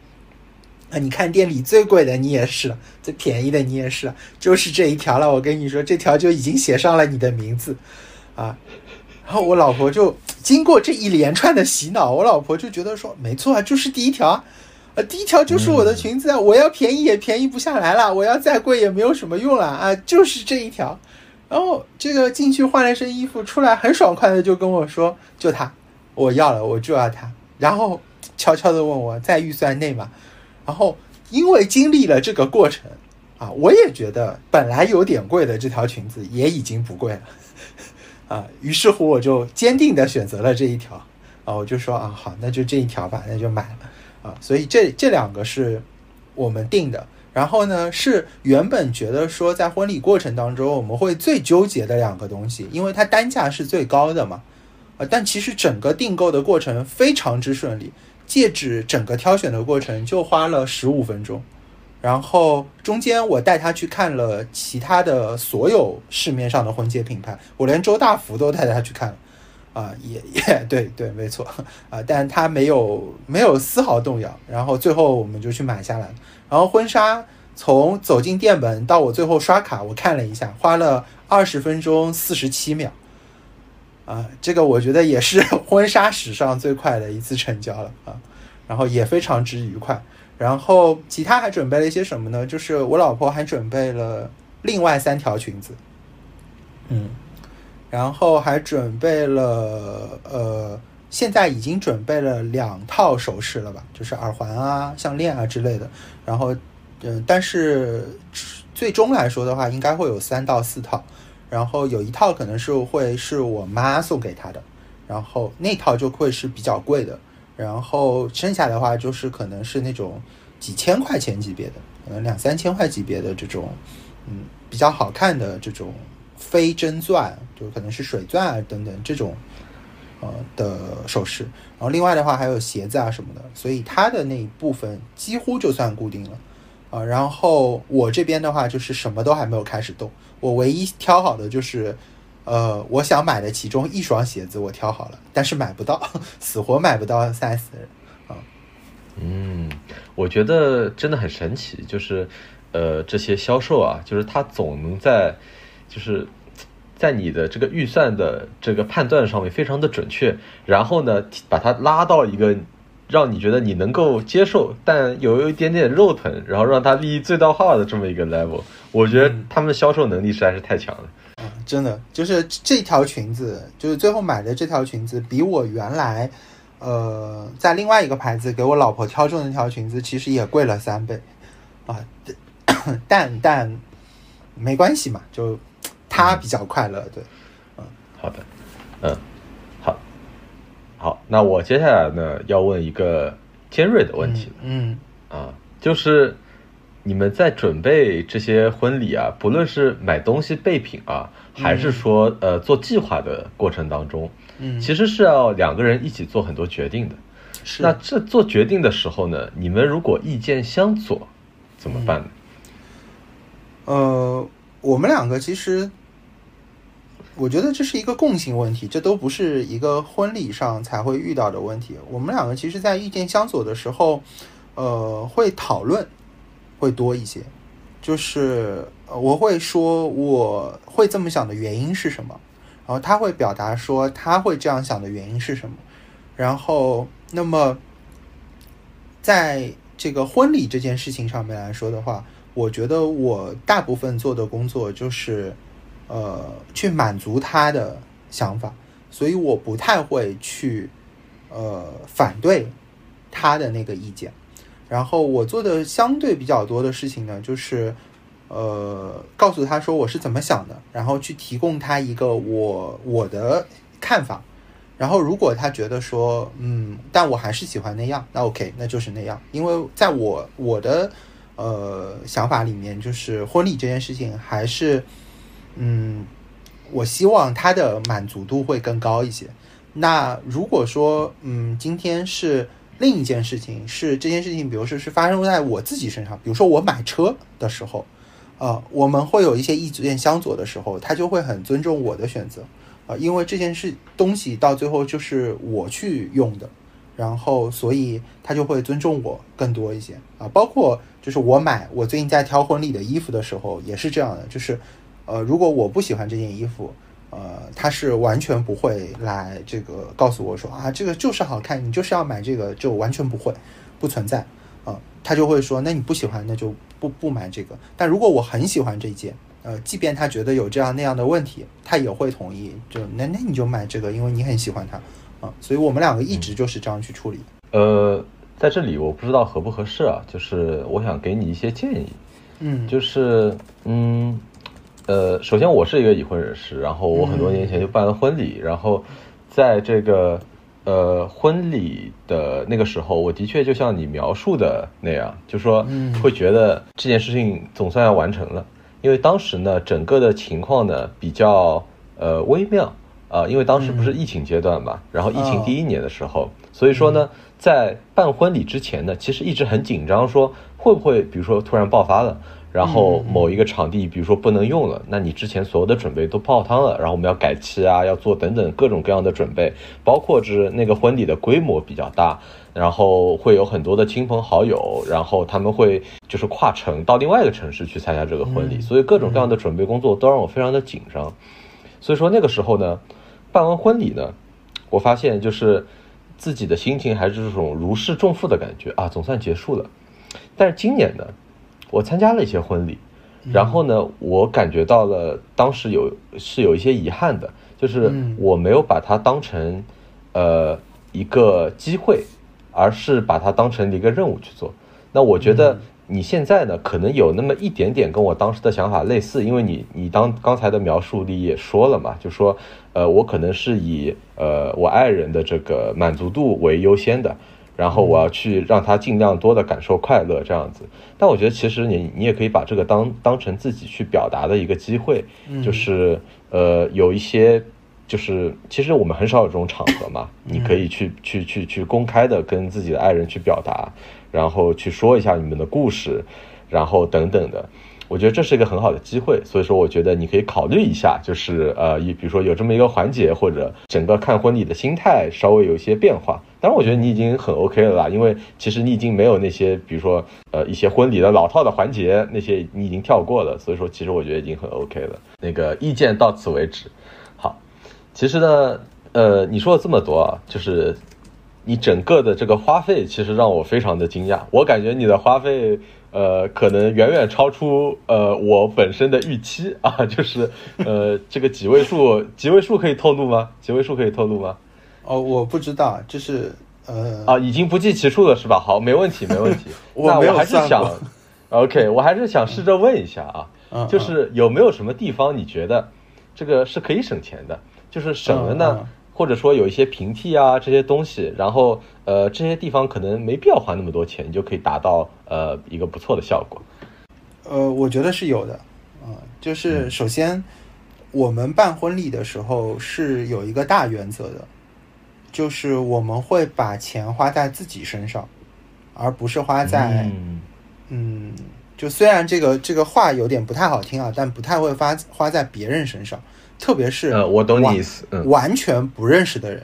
啊，你看店里最贵的你也是了，最便宜的你也是了，就是这一条了。我跟你说，这条就已经写上了你的名字，啊。然后我老婆就经过这一连串的洗脑，我老婆就觉得说，没错啊，就是第一条啊。”啊，第一条就是我的裙子啊！我要便宜也便宜不下来了，我要再贵也没有什么用了啊！就是这一条。然后这个进去换了身衣服出来，很爽快的就跟我说：“就它，我要了，我就要它。”然后悄悄的问我在预算内吗。然后因为经历了这个过程啊，我也觉得本来有点贵的这条裙子也已经不贵了 啊。于是乎，我就坚定的选择了这一条啊，我就说啊，好，那就这一条吧，那就买了。啊，所以这这两个是我们定的。然后呢，是原本觉得说在婚礼过程当中我们会最纠结的两个东西，因为它单价是最高的嘛。啊，但其实整个订购的过程非常之顺利，戒指整个挑选的过程就花了十五分钟。然后中间我带他去看了其他的所有市面上的婚戒品牌，我连周大福都带他去看了。啊，也也对对，没错啊，但他没有没有丝毫动摇，然后最后我们就去买下来，然后婚纱从走进店门到我最后刷卡，我看了一下，花了二十分钟四十七秒，啊，这个我觉得也是 婚纱史上最快的一次成交了啊，然后也非常之愉快，然后其他还准备了一些什么呢？就是我老婆还准备了另外三条裙子，嗯。然后还准备了，呃，现在已经准备了两套首饰了吧，就是耳环啊、项链啊之类的。然后，嗯，但是最终来说的话，应该会有三到四套。然后有一套可能是会是我妈送给她的，然后那套就会是比较贵的。然后剩下的话就是可能是那种几千块钱级别的，可能两三千块级别的这种，嗯，比较好看的这种。非真钻，就可能是水钻啊等等这种，呃的首饰。然后另外的话还有鞋子啊什么的，所以它的那一部分几乎就算固定了啊。然后我这边的话就是什么都还没有开始动，我唯一挑好的就是，呃，我想买的其中一双鞋子我挑好了，但是买不到，死活买不到 size 啊。嗯，我觉得真的很神奇，就是呃这些销售啊，就是他总能在。就是在你的这个预算的这个判断上面非常的准确，然后呢，把它拉到一个让你觉得你能够接受，但有一点点肉疼，然后让它利益最大化的这么一个 level，我觉得他们的销售能力实在是太强了。嗯，真的，就是这条裙子，就是最后买的这条裙子，比我原来呃在另外一个牌子给我老婆挑中的那条裙子，其实也贵了三倍。啊，但但没关系嘛，就。她比较快乐，对，嗯，好的，嗯，好，好，那我接下来呢要问一个尖锐的问题，嗯，啊，就是你们在准备这些婚礼啊，不论是买东西备品啊，还是说呃做计划的过程当中，嗯，其实是要两个人一起做很多决定的。是。那这做决定的时候呢，你们如果意见相左，怎么办呢？呃，我们两个其实，我觉得这是一个共性问题，这都不是一个婚礼上才会遇到的问题。我们两个其实，在意见相左的时候，呃，会讨论会多一些，就是我会说我会这么想的原因是什么，然后他会表达说他会这样想的原因是什么，然后那么在这个婚礼这件事情上面来说的话。我觉得我大部分做的工作就是，呃，去满足他的想法，所以我不太会去，呃，反对他的那个意见。然后我做的相对比较多的事情呢，就是，呃，告诉他说我是怎么想的，然后去提供他一个我我的看法。然后如果他觉得说，嗯，但我还是喜欢那样，那 OK，那就是那样，因为在我我的。呃，想法里面就是婚礼这件事情，还是嗯，我希望他的满足度会更高一些。那如果说嗯，今天是另一件事情，是这件事情，比如说是发生在我自己身上，比如说我买车的时候，啊，我们会有一些意见相左的时候，他就会很尊重我的选择啊，因为这件事东西到最后就是我去用的。然后，所以他就会尊重我更多一些啊。包括就是我买，我最近在挑婚礼的衣服的时候也是这样的。就是，呃，如果我不喜欢这件衣服，呃，他是完全不会来这个告诉我说啊，这个就是好看，你就是要买这个，就完全不会，不存在啊。他就会说，那你不喜欢，那就不不买这个。但如果我很喜欢这件，呃，即便他觉得有这样那样的问题，他也会同意，就那那你就买这个，因为你很喜欢它。啊，所以我们两个一直就是这样去处理。呃，在这里我不知道合不合适啊，就是我想给你一些建议。嗯，就是嗯，呃，首先我是一个已婚人士，然后我很多年前就办了婚礼，然后在这个呃婚礼的那个时候，我的确就像你描述的那样，就说会觉得这件事情总算要完成了，因为当时呢，整个的情况呢比较呃微妙。啊，因为当时不是疫情阶段嘛，然后疫情第一年的时候，所以说呢，在办婚礼之前呢，其实一直很紧张，说会不会，比如说突然爆发了，然后某一个场地，比如说不能用了，那你之前所有的准备都泡汤了，然后我们要改期啊，要做等等各种各样的准备，包括是那个婚礼的规模比较大，然后会有很多的亲朋好友，然后他们会就是跨城到另外一个城市去参加这个婚礼，所以各种各样的准备工作都让我非常的紧张，所以说那个时候呢。办完婚礼呢，我发现就是自己的心情还是这种如释重负的感觉啊，总算结束了。但是今年呢，我参加了一些婚礼，然后呢，我感觉到了当时有是有一些遗憾的，就是我没有把它当成呃一个机会，而是把它当成了一个任务去做。那我觉得。你现在呢，可能有那么一点点跟我当时的想法类似，因为你你当刚才的描述里也说了嘛，就说，呃，我可能是以呃我爱人的这个满足度为优先的，然后我要去让他尽量多的感受快乐这样子。但我觉得其实你你也可以把这个当当成自己去表达的一个机会，就是呃有一些就是其实我们很少有这种场合嘛，你可以去去去去公开的跟自己的爱人去表达。然后去说一下你们的故事，然后等等的，我觉得这是一个很好的机会，所以说我觉得你可以考虑一下，就是呃，比如说有这么一个环节，或者整个看婚礼的心态稍微有一些变化。当然，我觉得你已经很 OK 了啦，因为其实你已经没有那些，比如说呃一些婚礼的老套的环节，那些你已经跳过了，所以说其实我觉得已经很 OK 了。那个意见到此为止。好，其实呢，呃，你说了这么多啊，就是。你整个的这个花费其实让我非常的惊讶，我感觉你的花费，呃，可能远远超出呃我本身的预期啊，就是呃这个几位数，几位数可以透露吗？几位数可以透露吗？哦，我不知道，就是呃啊，已经不计其数了是吧？好，没问题，没问题。那我还是想，OK，我还是想试着问一下啊，就是有没有什么地方你觉得这个是可以省钱的？就是省了呢？或者说有一些平替啊这些东西，然后呃这些地方可能没必要花那么多钱，你就可以达到呃一个不错的效果。呃，我觉得是有的，嗯，就是首先我们办婚礼的时候是有一个大原则的，就是我们会把钱花在自己身上，而不是花在，嗯。嗯，就虽然这个这个话有点不太好听啊，但不太会花花在别人身上，特别是呃，我懂你意思，嗯完全不认识的人，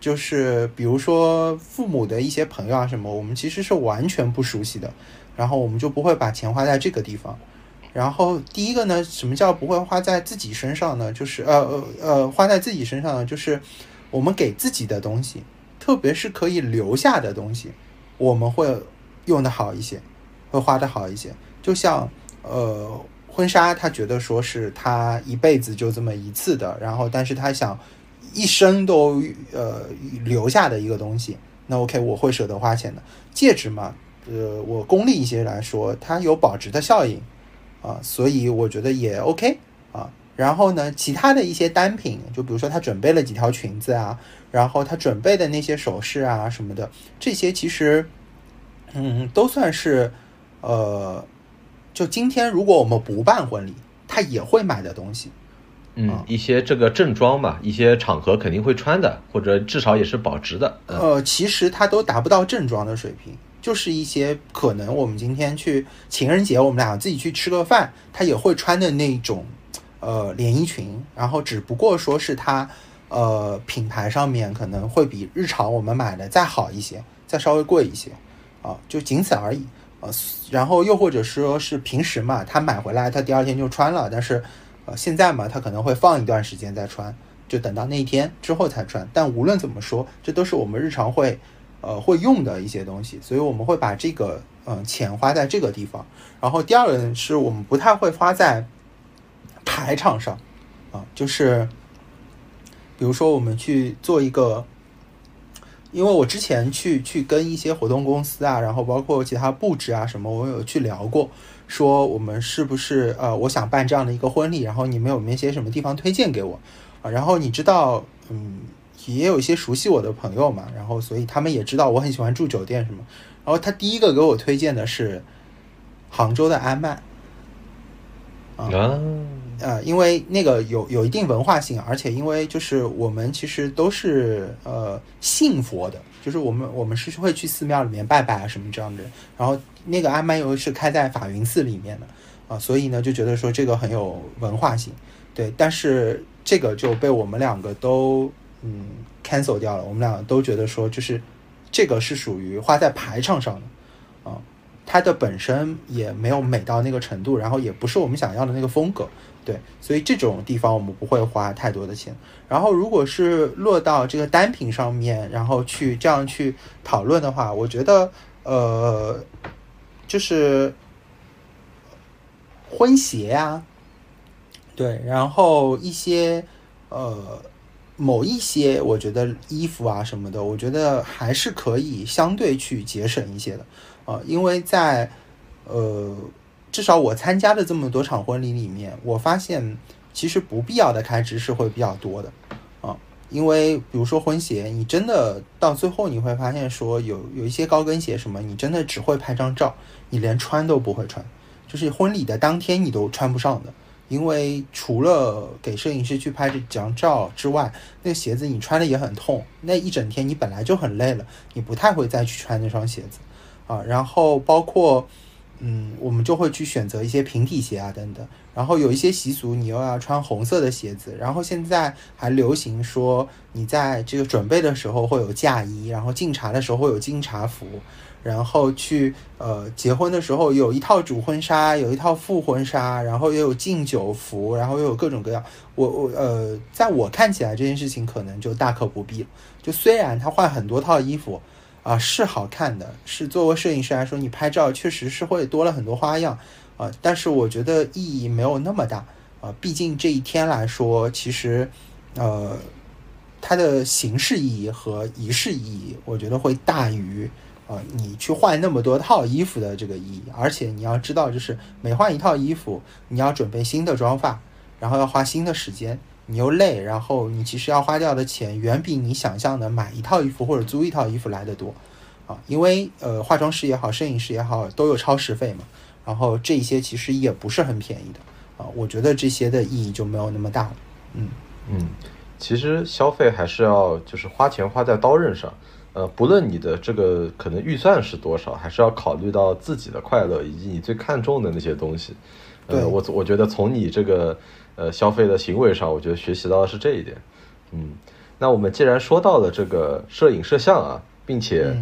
就是比如说父母的一些朋友啊什么，我们其实是完全不熟悉的，然后我们就不会把钱花在这个地方。然后第一个呢，什么叫不会花在自己身上呢？就是呃呃呃，花在自己身上呢，就是我们给自己的东西，特别是可以留下的东西，我们会用的好一些，会花的好一些。就像呃婚纱，他觉得说是他一辈子就这么一次的，然后但是他想一生都呃留下的一个东西，那 OK 我会舍得花钱的。戒指嘛，呃，我功利一些来说，它有保值的效应啊，所以我觉得也 OK 啊。然后呢，其他的一些单品，就比如说他准备了几条裙子啊，然后他准备的那些首饰啊什么的，这些其实嗯都算是呃，就今天如果我们不办婚礼，他也会买的东西。嗯，一些这个正装嘛，一些场合肯定会穿的，或者至少也是保值的。嗯呃，其实它都达不到正装的水平，就是一些可能我们今天去情人节，我们俩自己去吃个饭，他也会穿的那种呃连衣裙，然后只不过说是它呃品牌上面可能会比日常我们买的再好一些，再稍微贵一些啊，就仅此而已。呃，然后又或者说是平时嘛，他买回来他第二天就穿了，但是呃现在嘛，他可能会放一段时间再穿，就等到那一天之后才穿。但无论怎么说，这都是我们日常会呃会用的一些东西，所以我们会把这个嗯、呃钱花在这个地方。然后第二个，是我们不太会花在排场上啊，就是比如说我们去做一个。因为我之前去去跟一些活动公司啊，然后包括其他布置啊什么，我有去聊过，说我们是不是呃，我想办这样的一个婚礼，然后你们有没有些什么地方推荐给我啊？然后你知道，嗯，也有一些熟悉我的朋友嘛，然后所以他们也知道我很喜欢住酒店什么，然后他第一个给我推荐的是杭州的安曼，啊，呃，因为那个有有一定文化性，而且因为就是我们其实都是呃信佛的，就是我们我们是会去寺庙里面拜拜啊什么这样的。然后那个阿曼又是开在法云寺里面的啊、所以呢就觉得说这个很有文化性，对。但是这个就被我们两个都嗯 cancel 掉了，我们两个都觉得说就是这个是属于花在排场上的啊、它的本身也没有美到那个程度，然后也不是我们想要的那个风格。对，所以这种地方我们不会花太多的钱。然后，如果是落到这个单品上面，然后去这样去讨论的话，我觉得，呃，就是婚鞋啊，对，然后一些呃某一些，我觉得衣服啊什么的，我觉得还是可以相对去节省一些的啊、呃因为在呃。至少我参加的这么多场婚礼里面，我发现其实不必要的开支是会比较多的啊。因为比如说婚鞋，你真的到最后你会发现说有有一些高跟鞋什么，你真的只会拍张照，你连穿都不会穿，就是婚礼的当天你都穿不上的。因为除了给摄影师去拍这几张照之外，那鞋子你穿的也很痛，那一整天你本来就很累了，你不太会再去穿那双鞋子啊。然后包括。嗯，我们就会去选择一些平底鞋啊等等，然后有一些习俗你又要穿红色的鞋子，然后现在还流行说你在这个准备的时候会有嫁衣，然后敬茶的时候会有敬茶服，然后去呃结婚的时候有一套主婚纱，有一套副婚纱，然后又有敬酒服，然后又有各种各样。我我呃，在我看起来这件事情可能就大可不必了。就虽然他换很多套衣服。啊，是好看的，是作为摄影师来说，你拍照确实是会多了很多花样啊，但是我觉得意义没有那么大啊，毕竟这一天来说，其实呃，它的形式意义和仪式意义，我觉得会大于啊你去换那么多套衣服的这个意义，而且你要知道，就是每换一套衣服，你要准备新的妆发，然后要花新的时间。你又累，然后你其实要花掉的钱远比你想象的买一套衣服或者租一套衣服来的多，啊，因为呃化妆师也好，摄影师也好都有超时费嘛，然然后这些其实也不是很便宜的啊，我觉得这些的意义就没有那么大了。嗯嗯，其实消费还是要就是花钱花在刀刃上，呃，不论你的这个可能预算是多少，还是要考虑到自己的快乐以及你最看重的那些东西。呃，我我觉得从你这个呃消费的行为上，我觉得学习到的是这一点。嗯，那我们既然说到了这个摄影摄像啊，并且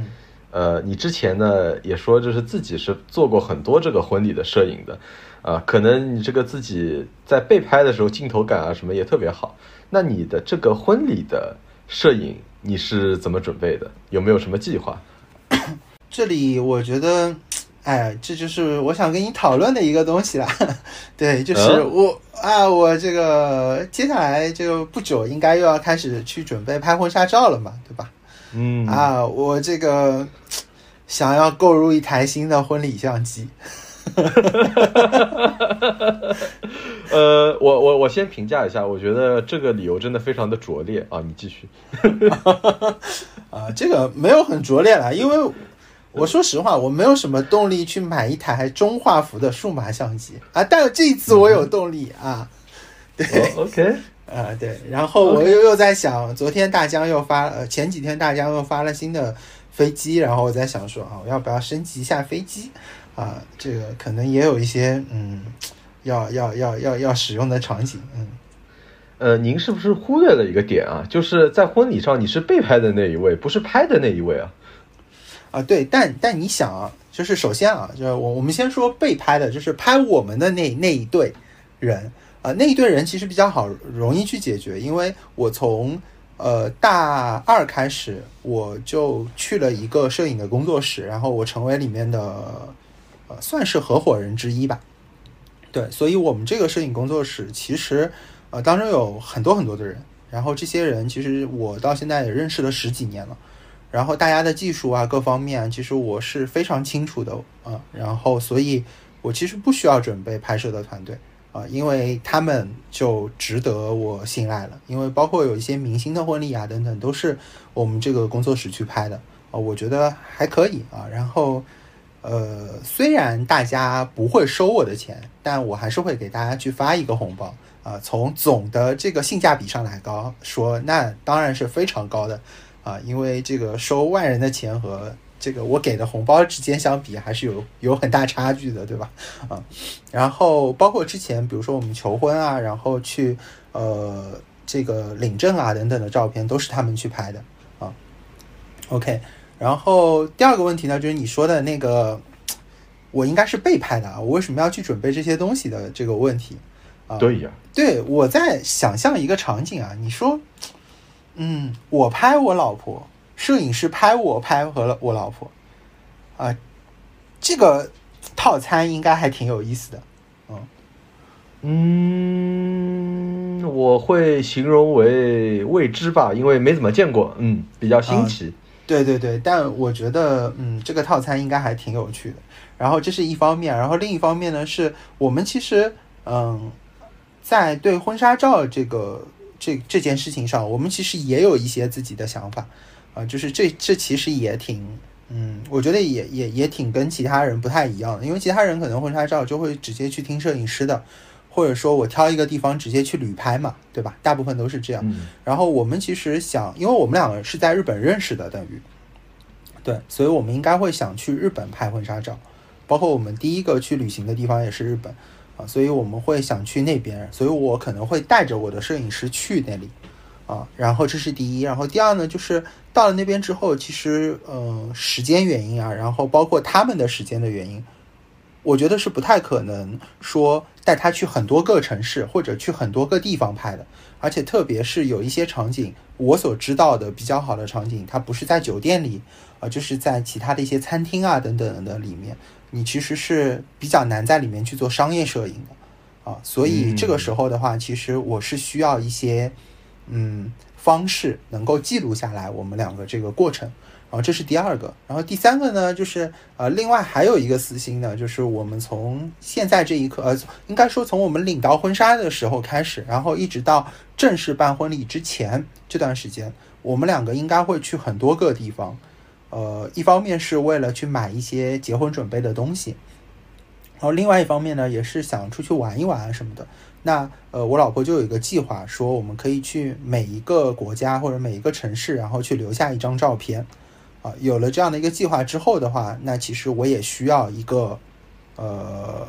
呃，你之前呢也说就是自己是做过很多这个婚礼的摄影的，啊，可能你这个自己在被拍的时候镜头感啊什么也特别好。那你的这个婚礼的摄影你是怎么准备的？有没有什么计划？这里我觉得。哎，这就是我想跟你讨论的一个东西了。对，就是我啊，我这个接下来就不久应该又要开始去准备拍婚纱照了嘛，对吧？嗯啊，我这个想要购入一台新的婚礼相机。呃，我我我先评价一下，我觉得这个理由真的非常的拙劣啊！你继续。啊，这个没有很拙劣了，因为。我说实话，我没有什么动力去买一台中画幅的数码相机啊，但这一次我有动力啊。对，OK，啊对，然后我又又在想，昨天大疆又发，呃，前几天大疆又发了新的飞机，然后我在想说啊，我要不要升级一下飞机啊？这个可能也有一些嗯，要要要要要使用的场景，嗯。呃，您是不是忽略了一个点啊？就是在婚礼上你是被拍的那一位，不是拍的那一位啊？啊，对，但但你想啊，就是首先啊，就是我我们先说被拍的，就是拍我们的那那一对人啊，那一对人其实比较好，容易去解决，因为我从呃大二开始，我就去了一个摄影的工作室，然后我成为里面的呃算是合伙人之一吧。对，所以我们这个摄影工作室其实呃当中有很多很多的人，然后这些人其实我到现在也认识了十几年了。然后大家的技术啊，各方面其实我是非常清楚的啊。然后，所以我其实不需要准备拍摄的团队啊，因为他们就值得我信赖了。因为包括有一些明星的婚礼啊等等，都是我们这个工作室去拍的啊，我觉得还可以啊。然后，呃，虽然大家不会收我的钱，但我还是会给大家去发一个红包啊。从总的这个性价比上来高说，那当然是非常高的。啊，因为这个收万人的钱和这个我给的红包之间相比，还是有有很大差距的，对吧？啊，然后包括之前，比如说我们求婚啊，然后去呃这个领证啊等等的照片，都是他们去拍的啊。OK，然后第二个问题呢，就是你说的那个，我应该是被拍的啊，我为什么要去准备这些东西的这个问题啊？对呀，对我在想象一个场景啊，你说。嗯，我拍我老婆，摄影师拍我拍和我老婆，啊，这个套餐应该还挺有意思的，嗯，嗯，我会形容为未知吧，因为没怎么见过，嗯，比较新奇。对对对，但我觉得，嗯，这个套餐应该还挺有趣的。然后这是一方面，然后另一方面呢，是我们其实，嗯，在对婚纱照这个。这这件事情上，我们其实也有一些自己的想法，啊，就是这这其实也挺，嗯，我觉得也也也挺跟其他人不太一样的，因为其他人可能婚纱照就会直接去听摄影师的，或者说我挑一个地方直接去旅拍嘛，对吧？大部分都是这样。然后我们其实想，因为我们两个是在日本认识的，等于，对，所以我们应该会想去日本拍婚纱照，包括我们第一个去旅行的地方也是日本。啊，所以我们会想去那边，所以我可能会带着我的摄影师去那里，啊，然后这是第一，然后第二呢，就是到了那边之后，其实，嗯，时间原因啊，然后包括他们的时间的原因，我觉得是不太可能说带他去很多个城市或者去很多个地方拍的，而且特别是有一些场景，我所知道的比较好的场景，它不是在酒店里，啊，就是在其他的一些餐厅啊等等的里面。你其实是比较难在里面去做商业摄影的啊，所以这个时候的话，其实我是需要一些嗯方式能够记录下来我们两个这个过程，然后这是第二个，然后第三个呢，就是呃，另外还有一个私心呢，就是我们从现在这一刻，呃，应该说从我们领到婚纱的时候开始，然后一直到正式办婚礼之前这段时间，我们两个应该会去很多个地方。呃，一方面是为了去买一些结婚准备的东西，然后另外一方面呢，也是想出去玩一玩啊什么的。那呃，我老婆就有一个计划，说我们可以去每一个国家或者每一个城市，然后去留下一张照片。啊，有了这样的一个计划之后的话，那其实我也需要一个呃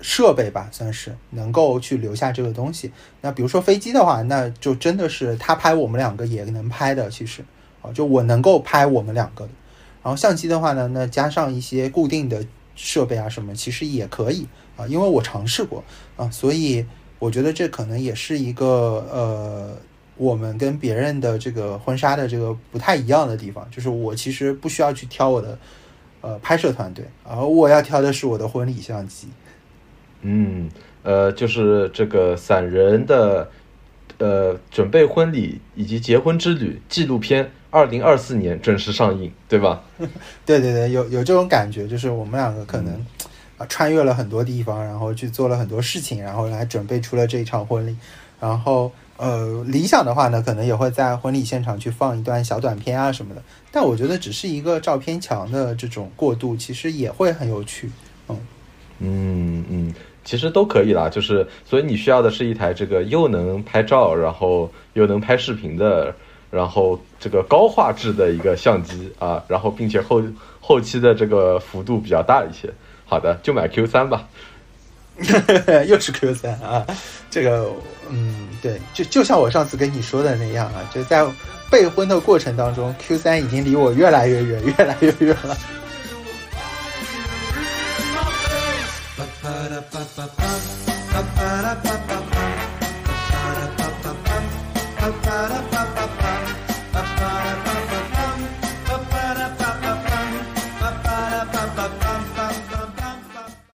设备吧，算是能够去留下这个东西。那比如说飞机的话，那就真的是他拍我们两个也能拍的，其实就我能够拍我们两个的。然后相机的话呢，那加上一些固定的设备啊什么，其实也可以啊，因为我尝试过啊，所以我觉得这可能也是一个呃，我们跟别人的这个婚纱的这个不太一样的地方，就是我其实不需要去挑我的呃拍摄团队，而我要挑的是我的婚礼相机。嗯，呃，就是这个散人的呃准备婚礼以及结婚之旅纪录片。二零二四年正式上映，对吧？对对对，有有这种感觉，就是我们两个可能啊穿越了很多地方，然后去做了很多事情，然后来准备出了这一场婚礼。然后呃，理想的话呢，可能也会在婚礼现场去放一段小短片啊什么的。但我觉得只是一个照片墙的这种过渡，其实也会很有趣。嗯嗯嗯，其实都可以啦，就是所以你需要的是一台这个又能拍照，然后又能拍视频的。然后这个高画质的一个相机啊，然后并且后后期的这个幅度比较大一些。好的，就买 Q 三吧。又是 Q 三啊，这个嗯，对，就就像我上次跟你说的那样啊，就在备婚的过程当中，Q 三已经离我越来越远，越来越远了。